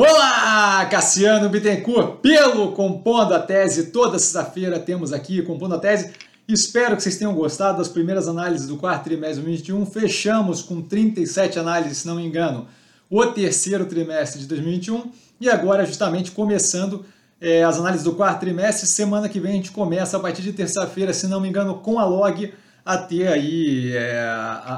Olá, Cassiano Bittencourt, pelo Compondo a Tese. Toda sexta-feira temos aqui Compondo a Tese. Espero que vocês tenham gostado das primeiras análises do quarto trimestre de 2021. Fechamos com 37 análises, se não me engano, o terceiro trimestre de 2021. E agora, justamente, começando é, as análises do quarto trimestre. Semana que vem a gente começa, a partir de terça-feira, se não me engano, com a log, a ter aí é,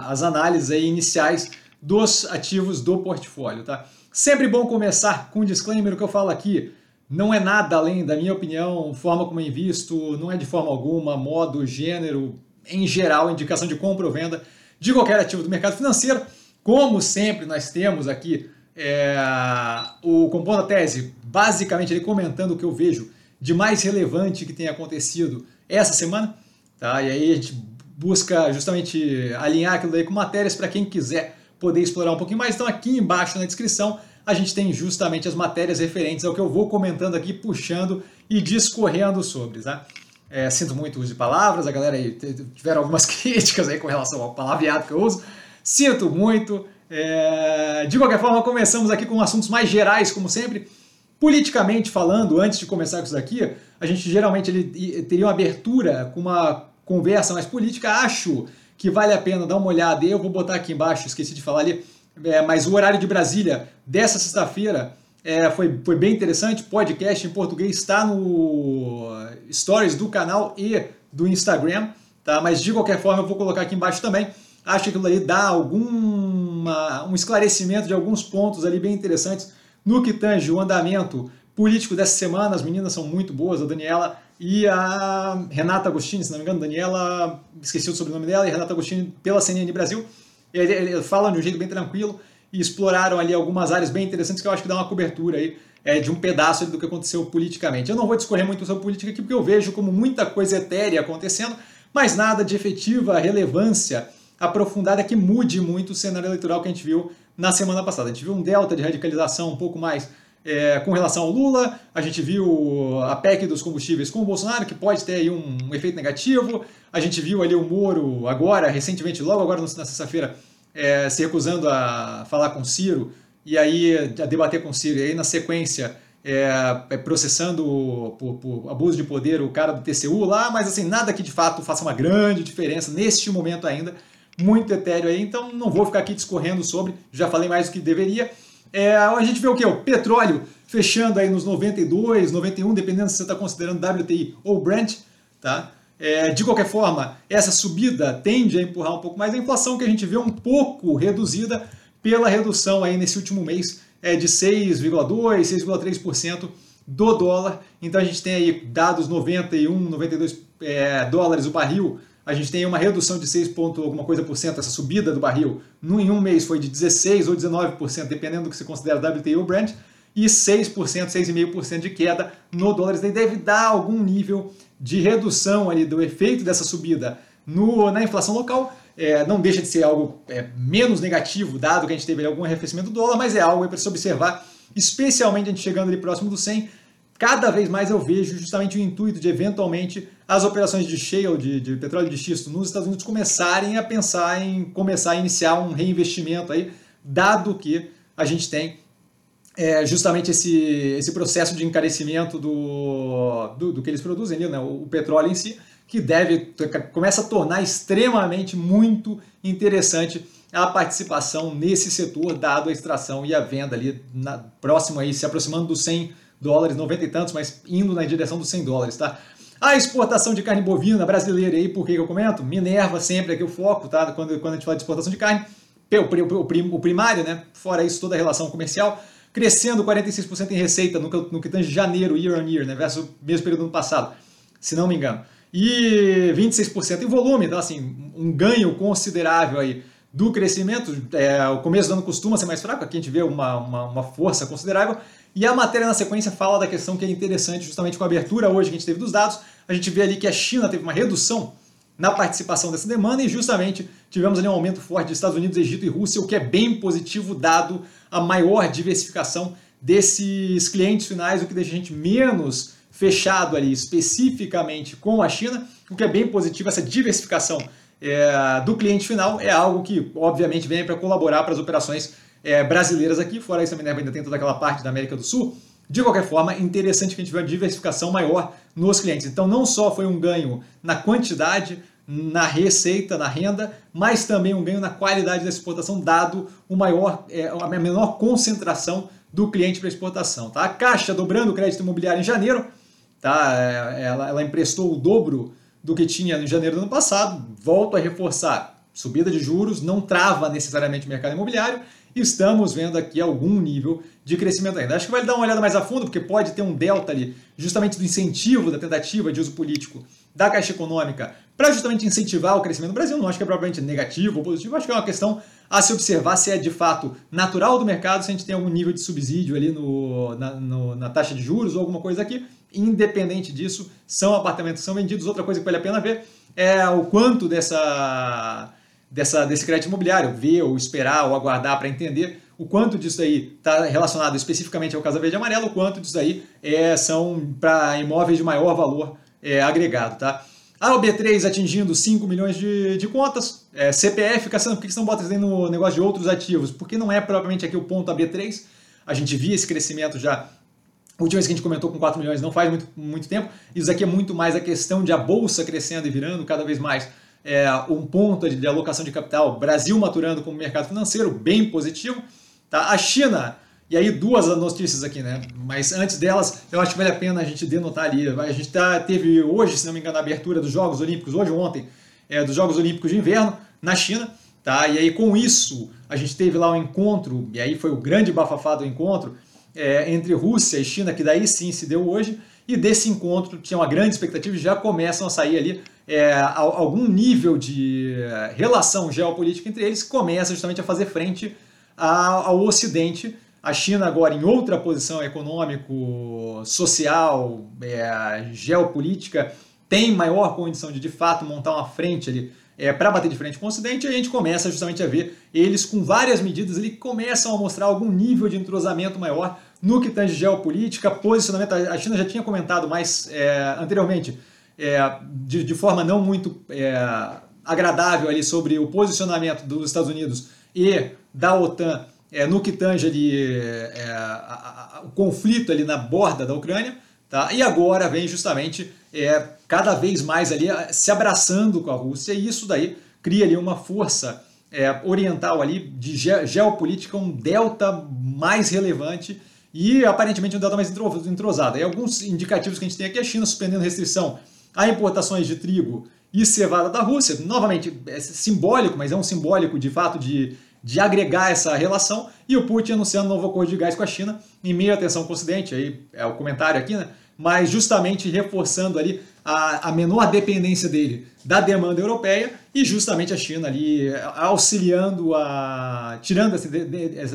as análises aí iniciais dos ativos do portfólio, tá? Sempre bom começar com um disclaimer, o que eu falo aqui não é nada além da minha opinião, forma como eu invisto, não é de forma alguma, modo, gênero, em geral, indicação de compra ou venda de qualquer ativo do mercado financeiro. Como sempre, nós temos aqui é, o Compondo a Tese, basicamente ele comentando o que eu vejo de mais relevante que tem acontecido essa semana. Tá? E aí a gente busca justamente alinhar aquilo com matérias para quem quiser poder explorar um pouquinho mais. Então aqui embaixo na descrição a gente tem justamente as matérias referentes ao que eu vou comentando aqui, puxando e discorrendo sobre, tá? É, sinto muito o uso de palavras, a galera aí tiveram algumas críticas aí com relação ao palavreado que eu uso. Sinto muito. É... De qualquer forma, começamos aqui com assuntos mais gerais, como sempre. Politicamente falando, antes de começar com isso daqui, a gente geralmente ele, teria uma abertura com uma conversa mais política. Acho que vale a pena dar uma olhada. Eu vou botar aqui embaixo, esqueci de falar ali, é, mas o horário de Brasília dessa sexta-feira é, foi, foi bem interessante. Podcast em português está no stories do canal e do Instagram, tá? Mas de qualquer forma eu vou colocar aqui embaixo também. Acho que aquilo ali dá alguma, um esclarecimento de alguns pontos ali bem interessantes no que tange o andamento político dessa semana. As meninas são muito boas, a Daniela e a Renata Agostini, se não me engano, Daniela, esqueci o sobrenome dela, e Renata Agostini pela CNN Brasil. Eles falam de um jeito bem tranquilo e exploraram ali algumas áreas bem interessantes que eu acho que dá uma cobertura aí é, de um pedaço do que aconteceu politicamente. Eu não vou discorrer muito sobre política aqui porque eu vejo como muita coisa etérea acontecendo, mas nada de efetiva relevância aprofundada que mude muito o cenário eleitoral que a gente viu na semana passada. A gente viu um delta de radicalização um pouco mais é, com relação ao Lula, a gente viu a PEC dos combustíveis com o Bolsonaro, que pode ter aí um, efeito negativo. A gente viu ali o Moro agora, recentemente, logo agora na sexta-feira, é, se recusando a falar com o Ciro e aí a debater com o Ciro. E aí, na sequência, é, é processando por, por, abuso de poder o cara do TCU lá, mas assim, nada que de fato faça uma grande diferença neste momento ainda. Muito etéreo aí, então não vou ficar aqui discorrendo sobre, já falei mais do que deveria. É, a gente vê o que? O petróleo fechando aí nos 92, 91, dependendo se você está considerando WTI ou Brent, tá? É, de qualquer forma, essa subida tende a empurrar um pouco mais a inflação, que a gente vê um pouco reduzida pela redução aí nesse último mês é, de 6,2%, 6,3% do dólar. Então a gente tem aí dados 91, 92 é, dólares o barril a gente tem uma redução de 6 ponto alguma coisa por cento, essa subida do barril, em um mês foi de 16 ou 19%, dependendo do que você considera WTI ou Brent, e 6%, 6,5% de queda no dólar. Isso deve dar algum nível de redução ali do efeito dessa subida no, na inflação local. É, não deixa de ser algo é, menos negativo, dado que a gente teve algum arrefecimento do dólar, mas é algo para se observar, especialmente a gente chegando ali próximo do 100, cada vez mais eu vejo justamente o intuito de eventualmente as operações de shale, de, de, petróleo de xisto nos Estados Unidos começarem a pensar em começar a iniciar um reinvestimento aí, dado que a gente tem é, justamente esse, esse processo de encarecimento do, do, do que eles produzem, né, o, o petróleo em si, que deve começa a tornar extremamente muito interessante a participação nesse setor, dado a extração e a venda ali na, próximo aí, se aproximando dos 100 dólares, 90 e tantos, mas indo na direção dos 100 dólares, tá? A exportação de carne bovina brasileira aí, por que eu comento? Minerva sempre aqui o foco, tá? Quando, quando a gente fala de exportação de carne, o, primário, né? Fora isso, toda a relação comercial, crescendo 46% em receita no, no que tange janeiro, year on year, né? Versus o mesmo período do ano passado, se não me engano. E 26% em volume, então assim, um ganho considerável aí do crescimento. É, o começo do ano costuma ser mais fraco, aqui a gente vê uma, uma, uma força considerável, e a matéria na sequência fala da questão que é interessante, justamente com a abertura hoje que a gente teve dos dados, a gente vê ali que a China teve uma redução na participação dessa demanda e justamente tivemos ali um aumento forte de Estados Unidos, Egito e Rússia, o que é bem positivo dado a maior diversificação desses clientes finais, o que deixa a gente menos fechado ali especificamente com a China, o que é bem positivo, essa diversificação é, do cliente final é algo que obviamente vem para colaborar para as operações é, brasileiras aqui, fora isso também né, ainda tem toda aquela parte da América do Sul. De qualquer forma, interessante que a gente veja uma diversificação maior nos clientes. Então, não só foi um ganho na quantidade, na receita, na renda, mas também um ganho na qualidade da exportação, dado o maior, é, a menor concentração do cliente para exportação. Tá? A Caixa dobrando o crédito imobiliário em janeiro, tá? É, ela, ela emprestou o dobro do que tinha em janeiro do ano passado, volto a reforçar, subida de juros não trava necessariamente o mercado imobiliário, estamos vendo aqui algum nível de crescimento ainda. Acho que vale dar uma olhada mais a fundo, porque pode ter um delta ali, justamente do incentivo da tentativa de uso político da Caixa Econômica para justamente incentivar o crescimento do Brasil. Não acho que é propriamente negativo ou positivo, acho que é uma questão a se observar se é de fato natural do mercado, se a gente tem algum nível de subsídio ali no, na, no, na taxa de juros ou alguma coisa aqui. Independente disso, são apartamentos que são vendidos. Outra coisa que vale a pena ver é o quanto dessa, dessa, desse crédito imobiliário, ver ou esperar ou aguardar para entender o quanto disso aí está relacionado especificamente ao Casa Verde e Amarelo, o quanto disso aí é, são para imóveis de maior valor é, agregado. Tá? A OB3 atingindo 5 milhões de, de contas, é, CPF, Cassiano, por que você não bota isso no negócio de outros ativos? Porque não é propriamente aqui o ponto AB3, a gente via esse crescimento já vez que a gente comentou com 4 milhões não faz muito, muito tempo. Isso aqui é muito mais a questão de a bolsa crescendo e virando cada vez mais é, um ponto de, de alocação de capital. Brasil maturando como mercado financeiro, bem positivo. Tá? A China, e aí duas notícias aqui, né? Mas antes delas, eu acho que vale a pena a gente denotar ali. A gente tá, teve hoje, se não me engano, a abertura dos Jogos Olímpicos, hoje ou ontem, é, dos Jogos Olímpicos de Inverno na China. Tá? E aí com isso, a gente teve lá um encontro, e aí foi o grande bafafá do encontro, é, entre Rússia e China, que daí sim se deu hoje, e desse encontro tinha uma grande expectativa já começam a sair ali é, algum nível de é, relação geopolítica entre eles, começa justamente a fazer frente ao Ocidente. A China agora em outra posição econômico, social, é, geopolítica, tem maior condição de de fato montar uma frente ali é, para bater de frente com o Ocidente, a gente começa justamente a ver eles com várias medidas, eles começam a mostrar algum nível de entrosamento maior no que tange geopolítica, posicionamento. A China já tinha comentado mais é, anteriormente, é, de, de, forma não muito é, agradável ali sobre o posicionamento dos Estados Unidos e da OTAN é, no que tange ali, é, a, a, o conflito ali na borda da Ucrânia. Tá? E agora vem justamente é, cada vez mais ali se abraçando com a Rússia, e isso daí cria ali uma força é, oriental ali de ge geopolítica, um delta mais relevante e aparentemente um delta mais entrosado. E alguns indicativos que a gente tem aqui é a China suspendendo restrição a importações de trigo e cevada da Rússia. Novamente, é simbólico, mas é um simbólico de fato de, de agregar essa relação. E o Putin anunciando um novo acordo de gás com a China em meio à tensão com o Ocidente. Aí é o comentário aqui, né? mas justamente reforçando ali a, a menor dependência dele da demanda europeia e justamente a China ali auxiliando a tirando essa,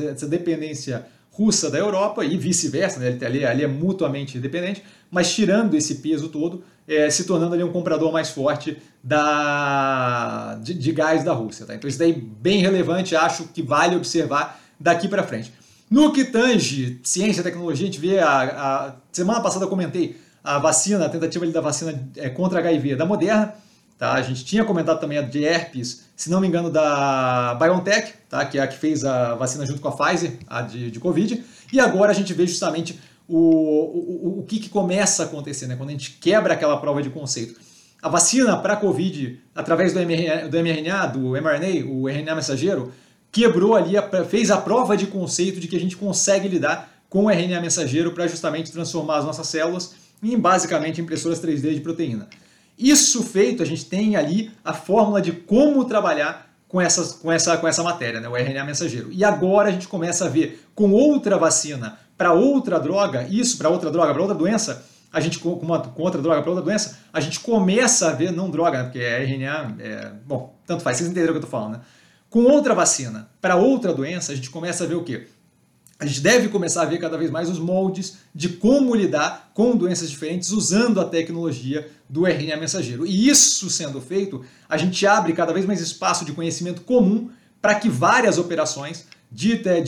essa dependência russa da Europa e vice-versa, né? ali, ali é mutuamente dependente, mas tirando esse peso todo, é, se tornando ali um comprador mais forte da, de, de gás da Rússia. Tá? Então isso daí bem relevante, acho que vale observar daqui para frente. No que tange ciência e tecnologia, a gente vê, a, a semana passada eu comentei a vacina, a tentativa da vacina é, contra HIV da Moderna, tá? A gente tinha comentado também a de herpes, se não me engano, da BioNTech, tá? Que é a que fez a vacina junto com a Pfizer, a de, de Covid, e agora a gente vê justamente o, o, o que, que começa a acontecer, né? Quando a gente quebra aquela prova de conceito. A vacina para a Covid, através do mRNA, do mRNA, do mRNA, o RNA mensageiro, quebrou ali, fez a prova de conceito de que a gente consegue lidar com o RNA mensageiro para justamente transformar as nossas células em basicamente impressoras 3D de proteína. Isso feito, a gente tem ali a fórmula de como trabalhar com, essas, com, essa, com essa matéria, né, o RNA mensageiro. E agora a gente começa a ver com outra vacina para outra droga, isso para outra droga, para outra doença, a gente com, uma, com outra droga para outra doença, a gente começa a ver, não droga, né, porque é RNA, é, bom, tanto faz, vocês entenderam o que eu estou falando, né? Com outra vacina para outra doença, a gente começa a ver o quê? A gente deve começar a ver cada vez mais os moldes de como lidar com doenças diferentes usando a tecnologia do RNA mensageiro. E isso sendo feito, a gente abre cada vez mais espaço de conhecimento comum para que várias operações de, de,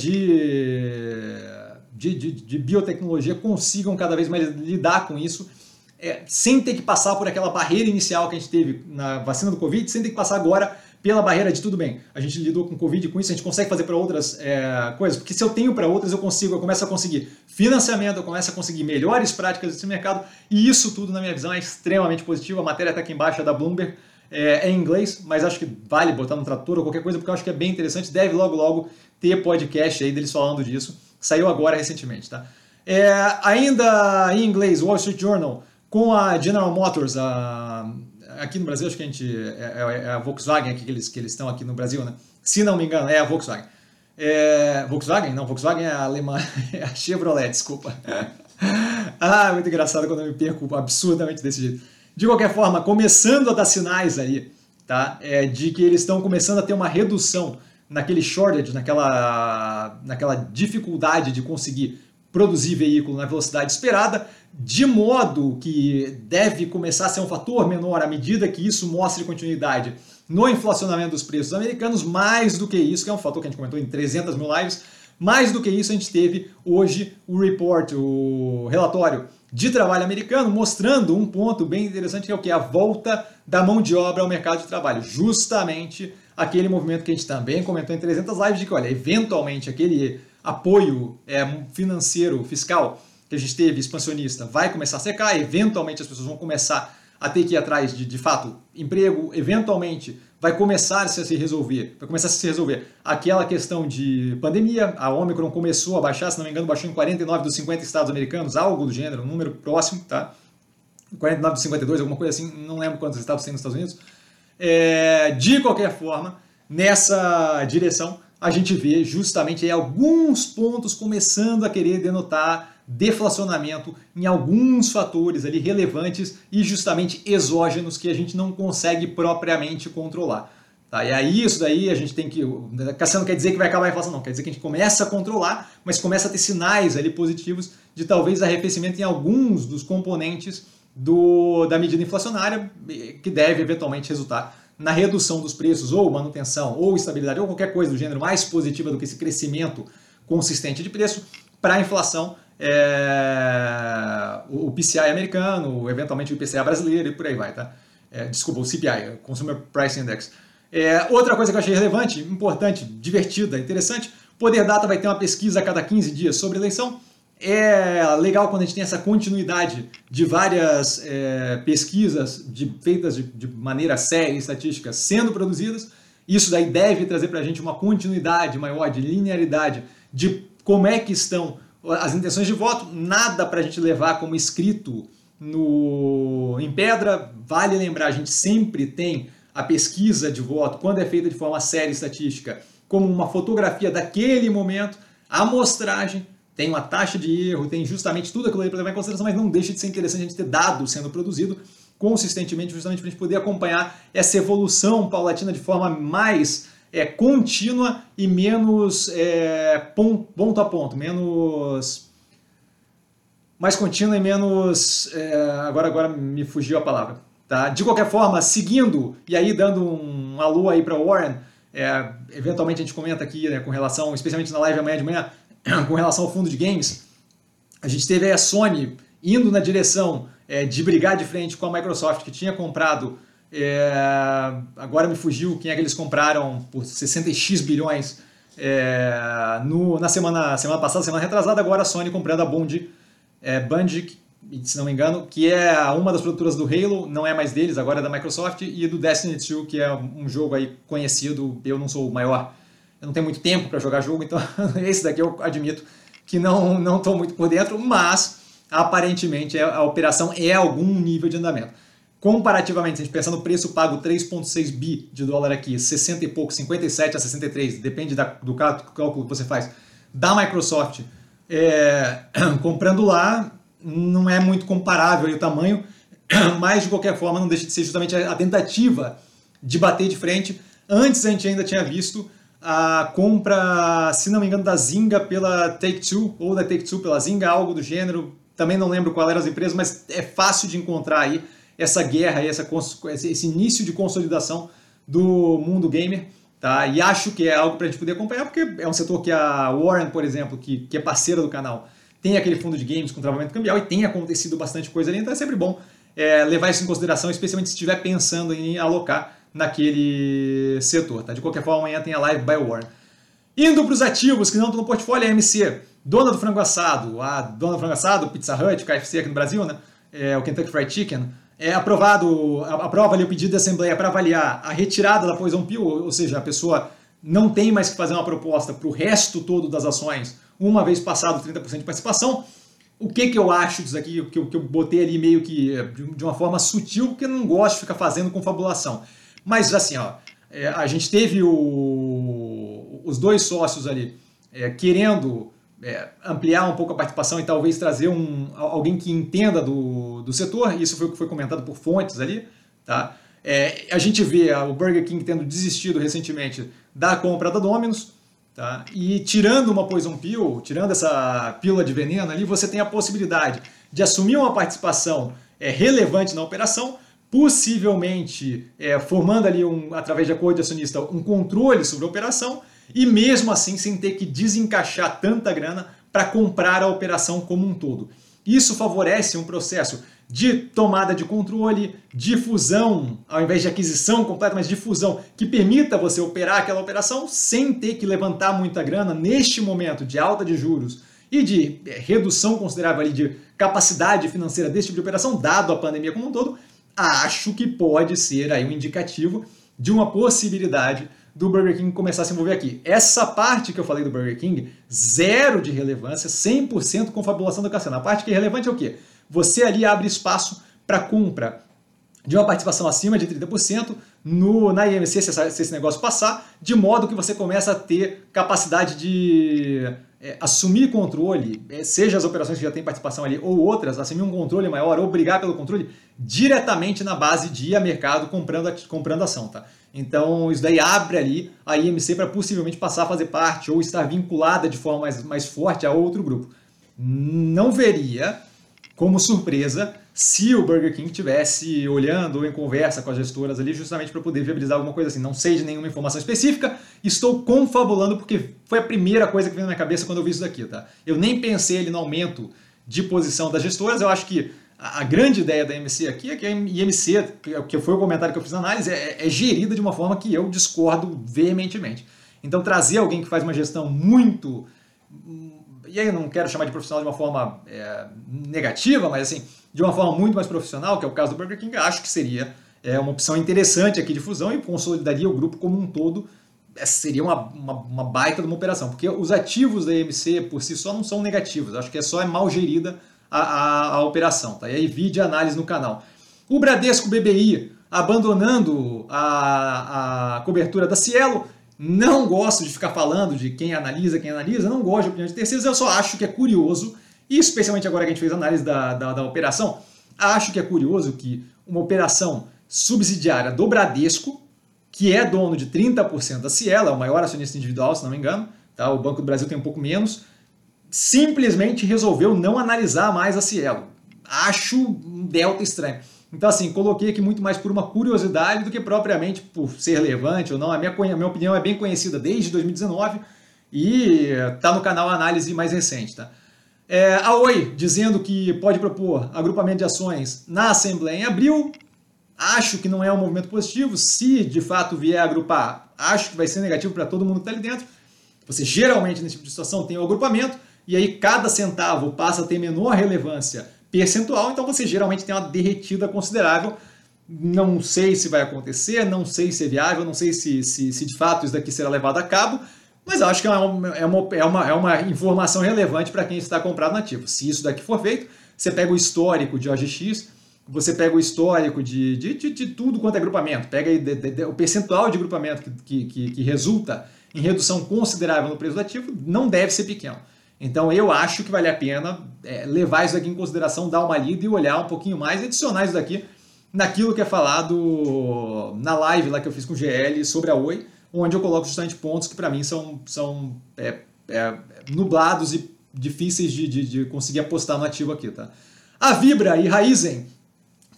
de, de, biotecnologia consigam cada vez mais lidar com isso é, sem ter que passar por aquela barreira inicial que a gente teve na vacina do Covid, sem ter que passar agora pela barreira de tudo bem. A gente lidou com Covid com isso, a gente consegue fazer para outras é, coisas, porque se eu tenho para outras, eu consigo, eu começo a conseguir financiamento, eu começo a conseguir melhores práticas desse mercado, e isso tudo, na minha visão, é extremamente positivo. A matéria está aqui embaixo, é da Bloomberg, é, é, em inglês, mas acho que vale botar no trator ou qualquer coisa, porque eu acho que é bem interessante. Deve logo, logo ter podcast aí deles falando disso. Saiu agora recentemente, tá? É, ainda em inglês, Wall Street Journal, com a General Motors, a, aqui no Brasil, acho que a gente. É, é, é a Volkswagen aqui que eles, que eles estão aqui no Brasil, né? Se não me engano, é a Volkswagen. É, Volkswagen? Não, Volkswagen é a alemã, é a Chevrolet, desculpa. ah, muito engraçado quando eu me perco absurdamente desse jeito. De qualquer forma, começando a dar sinais aí, tá? É, de que eles estão começando a ter uma redução naquele shortage, naquela, naquela dificuldade de conseguir produzir veículo na velocidade esperada, de modo que deve começar a ser um fator menor à medida que isso mostre continuidade no inflacionamento dos preços americanos, mais do que isso, que é um fator que a gente comentou em 300 mil lives, mais do que isso a gente teve hoje o report, o relatório de trabalho americano, mostrando um ponto bem interessante que é o que? A volta da mão de obra ao mercado de trabalho. Justamente aquele movimento que a gente também comentou em 300 lives de que, olha, eventualmente aquele apoio é, financeiro, fiscal que a gente teve, expansionista, vai começar a secar, eventualmente as pessoas vão começar a ter que ir atrás de, de fato, emprego, eventualmente vai começar a se resolver, vai começar a se resolver aquela questão de pandemia, a Omicron começou a baixar, se não me engano, baixou em 49 dos 50 estados americanos, algo do gênero, um número próximo, tá? 49 dos 52, alguma coisa assim, não lembro quantos estados tem nos Estados Unidos. É, de qualquer forma, nessa direção, a gente vê justamente alguns pontos começando a querer denotar deflacionamento em alguns fatores ali relevantes e justamente exógenos que a gente não consegue propriamente controlar. Tá? E aí isso daí a gente tem que. Cassiano quer dizer que vai acabar a inflação, não. Quer dizer que a gente começa a controlar, mas começa a ter sinais ali positivos de talvez arrefecimento em alguns dos componentes do, da medida inflacionária, que deve eventualmente resultar na redução dos preços, ou manutenção, ou estabilidade, ou qualquer coisa do gênero mais positiva do que esse crescimento consistente de preço para a inflação é, o PCI americano, eventualmente o IPCA brasileiro e por aí vai, tá? É, desculpa, o CPI, Consumer Price Index. É, outra coisa que eu achei relevante, importante, divertida, interessante, Poder Data vai ter uma pesquisa a cada 15 dias sobre eleição. É legal quando a gente tem essa continuidade de várias é, pesquisas de, feitas de, de maneira séria e estatística sendo produzidas. Isso daí deve trazer para a gente uma continuidade maior de linearidade de como é que estão as intenções de voto, nada para a gente levar como escrito no, em pedra. Vale lembrar, a gente sempre tem a pesquisa de voto, quando é feita de forma séria e estatística, como uma fotografia daquele momento, a amostragem tem uma taxa de erro, tem justamente tudo aquilo aí para levar em consideração, mas não deixa de ser interessante a gente ter dados sendo produzido consistentemente, justamente para a gente poder acompanhar essa evolução paulatina de forma mais é, contínua e menos é, ponto a ponto, menos mais contínua e menos é, agora agora me fugiu a palavra, tá? De qualquer forma, seguindo e aí dando um alô aí para Warren, é, eventualmente a gente comenta aqui né, com relação, especialmente na live amanhã de manhã, com relação ao fundo de games, a gente teve a Sony indo na direção é, de brigar de frente com a Microsoft que tinha comprado é, agora me fugiu quem é que eles compraram por 60x bilhões é, no, na semana, semana passada, semana retrasada, agora a Sony comprando a Bond, é, se não me engano, que é uma das produtoras do Halo, não é mais deles, agora é da Microsoft, e do Destiny 2, que é um jogo aí conhecido, eu não sou o maior, eu não tenho muito tempo para jogar jogo, então esse daqui eu admito que não não estou muito por dentro, mas aparentemente é, a operação é algum nível de andamento. Comparativamente, se a gente pensar no preço pago 3,6 bi de dólar aqui, 60 e pouco, 57 a 63, depende da, do cálculo que você faz, da Microsoft, é, comprando lá, não é muito comparável o tamanho, mas de qualquer forma não deixa de ser justamente a tentativa de bater de frente. Antes a gente ainda tinha visto a compra, se não me engano, da Zynga pela Take-Two, ou da Take-Two pela Zynga, algo do gênero, também não lembro qual eram as empresas, mas é fácil de encontrar aí essa guerra, essa, esse início de consolidação do mundo gamer. Tá? E acho que é algo para a gente poder acompanhar, porque é um setor que a Warren, por exemplo, que, que é parceira do canal, tem aquele fundo de games com travamento cambial e tem acontecido bastante coisa ali, então é sempre bom é, levar isso em consideração, especialmente se estiver pensando em alocar naquele setor. Tá? De qualquer forma, amanhã tem a live by Warren. Indo para os ativos que não estão no portfólio, a MC, dona do frango assado, a dona do frango assado, Pizza Hut, KFC aqui no Brasil, né? É, o Kentucky Fried Chicken, é aprovado, aprova ali o pedido da Assembleia para avaliar a retirada da Poison Pill, ou seja, a pessoa não tem mais que fazer uma proposta para o resto todo das ações, uma vez passado 30% de participação. O que, que eu acho disso aqui, que eu, que eu botei ali meio que de uma forma sutil, porque eu não gosto de ficar fazendo confabulação. Mas assim, ó, é, a gente teve o, os dois sócios ali é, querendo é, ampliar um pouco a participação e talvez trazer um, alguém que entenda do, do setor, isso foi o que foi comentado por fontes ali, tá? É, a gente vê o Burger King tendo desistido recentemente da compra da Domino's, tá? e tirando uma Poison Pill, tirando essa pílula de veneno ali, você tem a possibilidade de assumir uma participação é, relevante na operação, possivelmente é, formando ali, um, através de acordo de acionista, um controle sobre a operação, e mesmo assim sem ter que desencaixar tanta grana para comprar a operação como um todo. Isso favorece um processo de tomada de controle, de fusão, ao invés de aquisição completa, mas de fusão, que permita você operar aquela operação sem ter que levantar muita grana neste momento de alta de juros e de é, redução considerável ali de capacidade financeira desse tipo de operação, dado a pandemia como um todo, acho que pode ser aí um indicativo de uma possibilidade do Burger King começar a se envolver aqui. Essa parte que eu falei do Burger King, zero de relevância, 100% confabulação do Cassiano. A parte que é relevante é o quê? Você ali abre espaço para compra de uma participação acima de 30% no, na IMC, se, se esse negócio passar, de modo que você começa a ter capacidade de é, assumir controle, é, seja as operações que já têm participação ali ou outras, assumir um controle maior ou pelo controle diretamente na base de ir a mercado comprando, comprando ação. Tá? Então, isso daí abre ali a IMC para possivelmente passar a fazer parte ou estar vinculada de forma mais, mais forte a outro grupo. Não veria como surpresa se o Burger King tivesse olhando ou em conversa com as gestoras ali justamente para poder viabilizar alguma coisa assim. Não sei de nenhuma informação específica, estou confabulando porque foi a primeira coisa que veio na minha cabeça quando eu vi isso daqui, tá? Eu nem pensei ali no aumento de posição das gestoras, eu acho que a, grande ideia da MC aqui é que a IMC, que foi o comentário que eu fiz na análise, é, é gerida de uma forma que eu discordo veementemente. Então, trazer alguém que faz uma gestão muito. E aí eu não quero chamar de profissional de uma forma é, negativa, mas assim, de uma forma muito mais profissional, que é o caso do Burger King, acho que seria é, uma opção interessante aqui de fusão e consolidaria o grupo como um todo. É, seria uma, uma, uma, baita de uma operação, porque os ativos da EMC por si só não são negativos, acho que é só é mal gerida a, a, a operação. Tá? E aí, vídeo análise no canal. O Bradesco BBI abandonando a, a cobertura da Cielo. Não gosto de ficar falando de quem analisa, quem analisa, não gosto de opinião de terceiros, eu só acho que é curioso, e especialmente agora que a gente fez a análise da, da, da operação, acho que é curioso que uma operação subsidiária do Bradesco, que é dono de 30% da Cielo, é o maior acionista individual, se não me engano, tá? o Banco do Brasil tem um pouco menos, simplesmente resolveu não analisar mais a Cielo. Acho um delta estranho. Então, assim, coloquei aqui muito mais por uma curiosidade do que propriamente por ser relevante ou não. A minha, a minha opinião é bem conhecida desde 2019 e está no canal Análise mais recente. Tá? É, a Oi dizendo que pode propor agrupamento de ações na Assembleia em abril. Acho que não é um movimento positivo. Se de fato vier agrupar, acho que vai ser negativo para todo mundo que está ali dentro. Você geralmente, nesse tipo de situação, tem o agrupamento e aí cada centavo passa a ter menor relevância percentual, então você geralmente tem uma derretida considerável. Não sei se vai acontecer, não sei se é viável, não sei se, se, se de fato isso daqui será levado a cabo, mas acho que é uma, é uma, é uma, é uma informação relevante para quem está comprado nativo. Se isso daqui for feito, você pega o histórico de OGX, você pega o histórico de, de, de, de tudo quanto é agrupamento, pega de, o percentual de agrupamento que, que, que resulta em redução considerável no preço do ativo, não deve ser pequeno. Então eu acho que vale a pena é, levar isso aqui em consideração, dar uma lida e olhar um pouquinho mais, adicionar isso daqui naquilo que é falado na live lá que eu fiz com o GL sobre a Oi, onde eu coloco justamente pontos que para mim são, são é, é, nublados e difíceis de, de, de, conseguir apostar no ativo aqui. Tá? A Vibra e Raizen,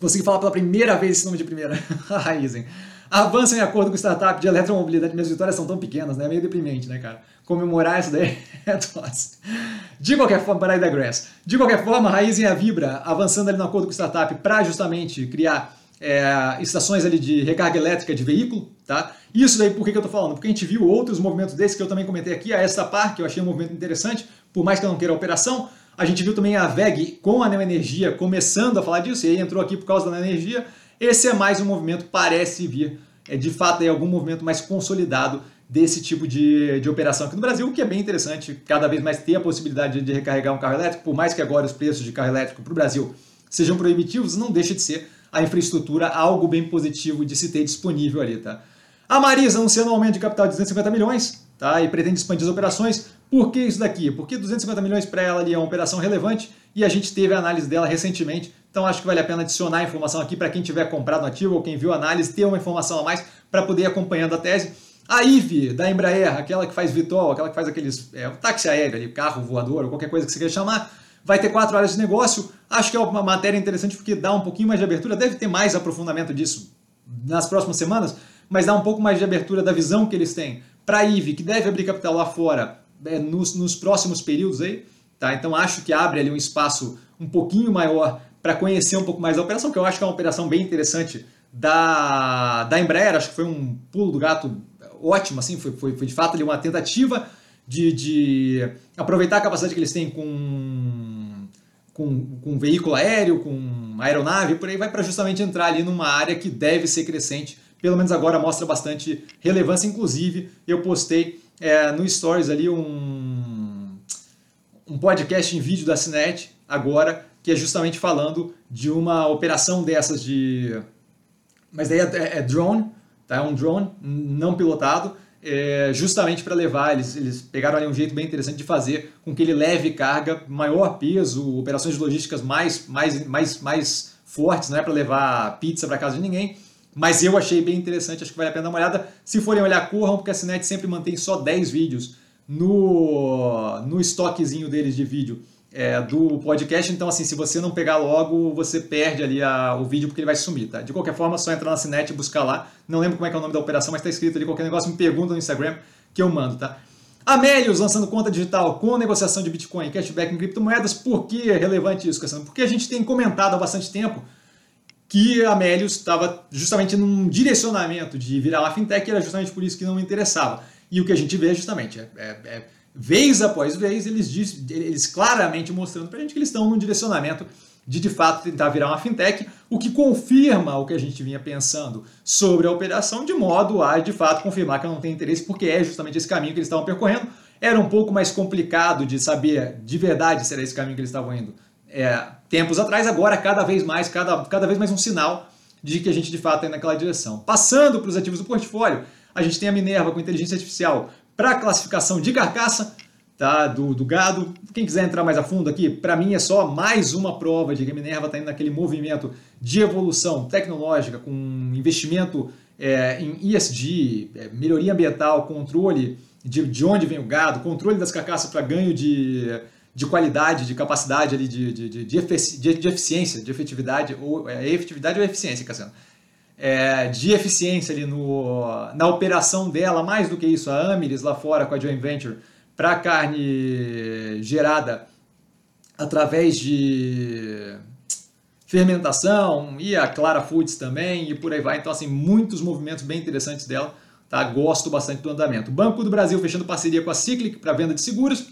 consegui falar pela primeira vez esse nome de primeira, Raizen, avançam em acordo com startup de eletromobilidade, minhas vitórias são tão pequenas, né? É meio deprimente, né, cara? comemorar isso daí é tosse. De qualquer forma, para Grass. De qualquer forma, a Raiz e a Vibra avançando ali no acordo com startup para justamente criar é, estações ali de recarga elétrica de veículo, tá? Isso daí por que, que eu tô falando? Porque a gente viu outros movimentos desses que eu também comentei aqui, a Esta Par, que eu achei um movimento interessante, por mais que eu não queira a operação. A gente viu também a VEG com a Neoenergia começando a falar disso, e aí entrou aqui por causa da Neoenergia. Esse é mais um movimento, parece vir, é, de fato, é algum movimento mais consolidado desse tipo de, de operação aqui no Brasil, o que é bem interessante, cada vez mais ter a possibilidade de recarregar um carro elétrico, por mais que agora os preços de carro elétrico para o Brasil sejam proibitivos, não deixa de ser a infraestrutura algo bem positivo de se ter disponível ali, tá? A Marisa anunciando um aumento de capital de 250 milhões, tá? E pretende expandir as operações. Por que isso daqui? Porque 250 milhões para ela ali é uma operação relevante e a gente teve a análise dela recentemente, então acho que vale a pena adicionar a informação aqui para quem tiver comprado ativo ou quem viu a análise, ter uma informação a mais para poder ir acompanhando a tese. A IVE, da Embraer, aquela que faz Vitol, aquela que faz aqueles é, táxi aéreo ali, carro voador ou qualquer coisa que você queira chamar, vai ter quatro áreas de negócio. Acho que é uma matéria interessante porque dá um pouquinho mais de abertura, deve ter mais aprofundamento disso nas próximas semanas, mas dá um pouco mais de abertura da visão que eles têm para a IVE, que deve abrir capital lá fora é, nos, nos próximos períodos aí. Tá? Então acho que abre ali um espaço um pouquinho maior para conhecer um pouco mais a operação, que eu acho que é uma operação bem interessante da, da Embraer, acho que foi um pulo do gato ótimo, assim, foi, foi, foi de fato ali uma tentativa de, de aproveitar a capacidade que eles têm com, com, com veículo aéreo, com aeronave, por aí vai para justamente entrar ali numa área que deve ser crescente, pelo menos agora mostra bastante relevância, inclusive eu postei é, no Stories ali um, um podcast em vídeo da Cinet agora, que é justamente falando de uma operação dessas de... Mas daí é, é, é drone, Tá? É um drone não pilotado, é, justamente para levar, eles, eles pegaram ali um jeito bem interessante de fazer com que ele leve carga, maior peso, operações logísticas mais, mais, mais, mais fortes, não é para levar pizza para casa de ninguém. Mas eu achei bem interessante, acho que vale a pena dar uma olhada. Se forem olhar, corram, porque a Cinet sempre mantém só 10 vídeos no, no estoquezinho deles de vídeo é, do podcast. Então, assim, se você não pegar logo, você perde ali a, o vídeo porque ele vai sumir, tá? De qualquer forma, é só entrar na Cinet e buscar lá. Não lembro como é que é o nome da operação, mas está escrito ali qualquer negócio, me pergunta no Instagram que eu mando, tá? Amélios lançando conta digital com negociação de Bitcoin cashback em criptomoedas. Por que é relevante isso, Cassiano? Porque a gente tem comentado há bastante tempo que a Amélios estava justamente num direcionamento de virar uma fintech e era justamente por isso que não me interessava. E o que a gente vê é justamente é, é, é vez após vez, eles, diz, eles claramente mostrando para a gente que eles estão num direcionamento de de fato tentar virar uma fintech, o que confirma o que a gente vinha pensando sobre a operação, de modo a de fato confirmar que eu não tenho interesse, porque é justamente esse caminho que eles estavam percorrendo. Era um pouco mais complicado de saber de verdade se era esse caminho que eles estavam indo é, tempos atrás, agora cada vez mais, cada, cada vez mais um sinal de que a gente de fato está indo naquela direção. Passando para os ativos do portfólio, a gente tem a Minerva com inteligência artificial para classificação de carcaça tá, do, do gado. Quem quiser entrar mais a fundo aqui, para mim é só mais uma prova de que a Minerva está indo naquele movimento de evolução tecnológica, com investimento é, em ESG, é, melhoria ambiental, controle de, de onde vem o gado, controle das carcaças para ganho de, de qualidade, de capacidade ali, de, de, de, de, eficiência, de efetividade, ou é, efetividade ou eficiência, Cassiano? É, de eficiência ali no, na operação dela, mais do que isso, a Amiris lá fora com a joint venture, para carne gerada através de fermentação e a Clara Foods também e por aí vai. Então, assim, muitos movimentos bem interessantes dela. Tá? Gosto bastante do andamento. Banco do Brasil fechando parceria com a Cyclic para venda de seguros.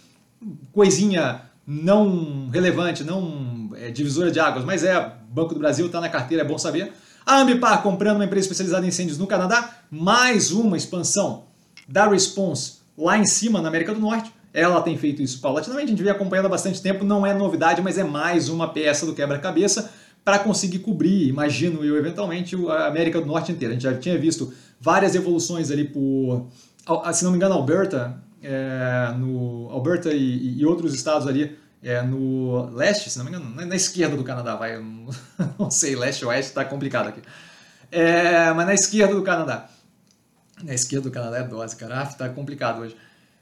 Coisinha não relevante, não é, divisora de águas, mas é Banco do Brasil, está na carteira, é bom saber. A Ambipar comprando uma empresa especializada em incêndios no Canadá, mais uma expansão da Response lá em cima na América do Norte. Ela tem feito isso paulatinamente, a gente vem acompanhando há bastante tempo, não é novidade, mas é mais uma peça do quebra-cabeça para conseguir cobrir, imagino eu, eventualmente, a América do Norte inteira. A gente já tinha visto várias evoluções ali por, se não me engano, Alberta, é, no Alberta e, e outros estados ali é, no leste, se não me engano, na, esquerda do Canadá, vai, não, sei, leste ou oeste, está complicado aqui. É, mas na esquerda do Canadá. Na esquerda do Canadá é dose, cara, tá complicado hoje.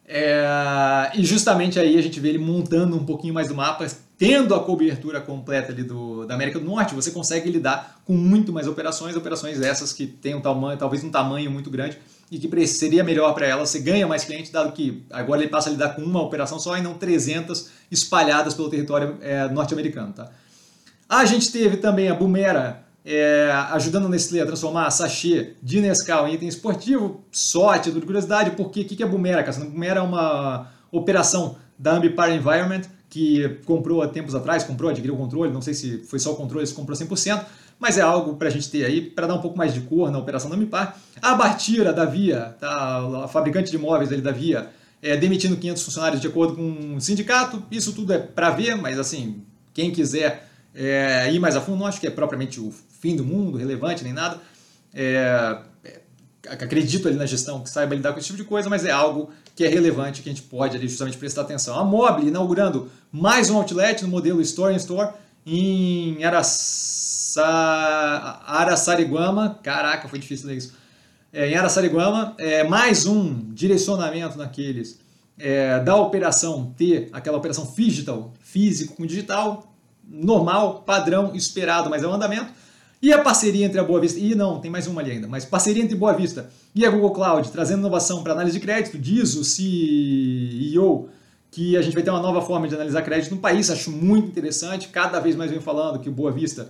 É, e justamente aí a gente vê ele montando um pouquinho mais do mapa, tendo a cobertura completa ali do, da América do Norte, você consegue lidar com muito mais operações, operações essas que têm um tamanho, talvez um tamanho muito grande, e que seria melhor para ela, você ganha mais clientes, dado que agora ele passa a lidar com uma operação só e não 300 espalhadas pelo território é, norte-americano. Tá? A gente teve também a Bumera é, ajudando a Nestlé a transformar a sachê de Nescau em item esportivo, só título de curiosidade, porque o que, que é Bumera, cara? Bumera é uma operação da Ambipar Environment, que comprou há tempos atrás, comprou, adquiriu o controle, não sei se foi só o controle, se comprou 100%, mas é algo para a gente ter aí, para dar um pouco mais de cor na operação da Ambipar. A Bartira, da Via, tá, a fabricante de imóveis ali da Via, é, demitindo 500 funcionários de acordo com o sindicato, isso tudo é para ver, mas assim, quem quiser é, ir mais a fundo, não acho que é propriamente o fim do mundo, relevante nem nada. É, é, acredito ali na gestão que saiba lidar com esse tipo de coisa, mas é algo que é relevante que a gente pode ali justamente prestar atenção. A Mobile inaugurando mais um outlet no modelo Store in Store em Araça... Araçariguama. Caraca, foi difícil ler isso. É, em Araçariguama, é, mais um direcionamento naqueles é, da operação ter aquela operação digital, físico com digital, normal, padrão, esperado, mas é um andamento e a parceria entre a Boa Vista, e não, tem mais uma ali ainda, mas parceria entre Boa Vista e a Google Cloud, trazendo inovação para análise de crédito, diz o CEO que a gente vai ter uma nova forma de analisar crédito no país, acho muito interessante, cada vez mais vem falando que o Boa Vista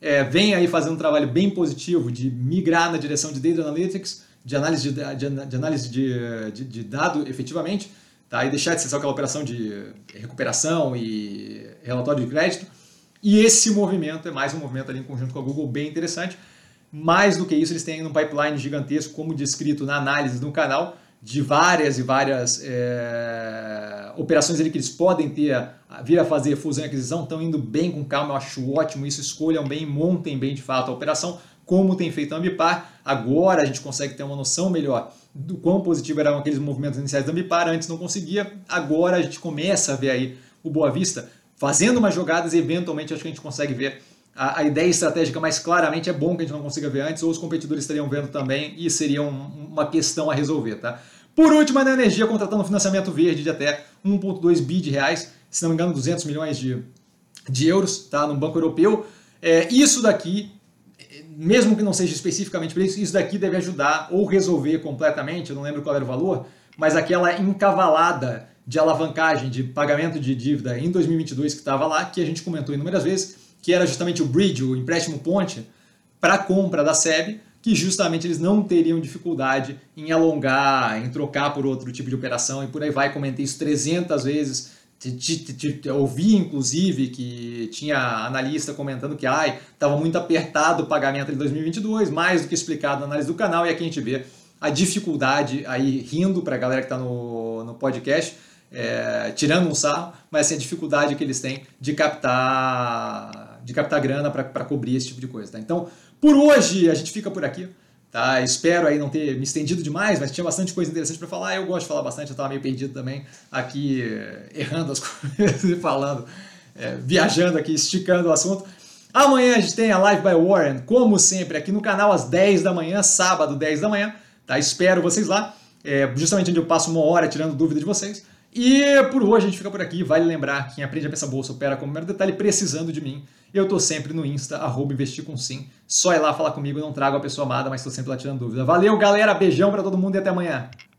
é, vem aí fazendo um trabalho bem positivo de migrar na direção de Data Analytics, de análise de, de, de análise de, de, de, dado efetivamente, tá? e deixar de ser só aquela operação de recuperação e relatório de crédito, e esse movimento é mais um movimento ali em conjunto com a Google bem interessante. Mais do que isso, eles têm um pipeline gigantesco, como descrito na análise do canal, de várias e várias é, operações ali que eles podem ter, vir a fazer fusão e aquisição, estão indo bem com calma, eu acho ótimo isso, escolham bem, montem bem de fato a operação, como tem feito a Ambipar. Agora a gente consegue ter uma noção melhor do quão positivo eram aqueles movimentos iniciais da Ambipar, antes não conseguia, agora a gente começa a ver aí o Boa Vista fazendo umas jogadas e eventualmente acho que a gente consegue ver a, a, ideia estratégica mais claramente. É bom que a gente não consiga ver antes, ou os competidores estariam vendo também e seria um, uma questão a resolver. Tá? Por último, a Energia contratando um financiamento verde de até 1,2 bi de reais, se não me engano, 200 milhões de, de euros tá? no Banco Europeu. É, isso daqui, mesmo que não seja especificamente para isso, isso daqui deve ajudar ou resolver completamente, eu não lembro qual era o valor, mas aquela encavalada de alavancagem, de pagamento de dívida em 2022 que estava lá, que a gente comentou inúmeras vezes, que era justamente o bridge, o empréstimo ponte, para compra da SEB, que justamente eles não teriam dificuldade em alongar, em trocar por outro tipo de operação e por aí vai. Comentei isso 300 vezes. ouvi, inclusive, que tinha analista comentando que estava muito apertado o pagamento de 2022, mais do que explicado na análise do canal, e aqui a gente vê a dificuldade aí, rindo para a galera que está no, no podcast, é, tirando um sarro, mas assim, a dificuldade que eles têm de captar, de captar grana para cobrir esse tipo de coisa. Tá? Então, por hoje a gente fica por aqui. Tá? Espero aí não ter me estendido demais, mas tinha bastante coisa interessante para falar. Eu gosto de falar bastante, eu estava meio perdido também aqui, errando as coisas e falando, é, viajando aqui, esticando o assunto. Amanhã a gente tem a Live by Warren, como sempre, aqui no canal às 10 da manhã, sábado, 10 da manhã. Tá? Espero vocês lá, é, justamente onde eu passo uma hora tirando dúvida de vocês. E por hoje a gente fica por aqui. Vale lembrar, quem aprende a pensar bolsa opera como mero detalhe, precisando de mim. Eu tô sempre no Insta, arroba investir com sim. Só ir lá falar comigo, não trago a pessoa amada, mas tô sempre lá tirando dúvida. Valeu, galera. Beijão para todo mundo e até amanhã.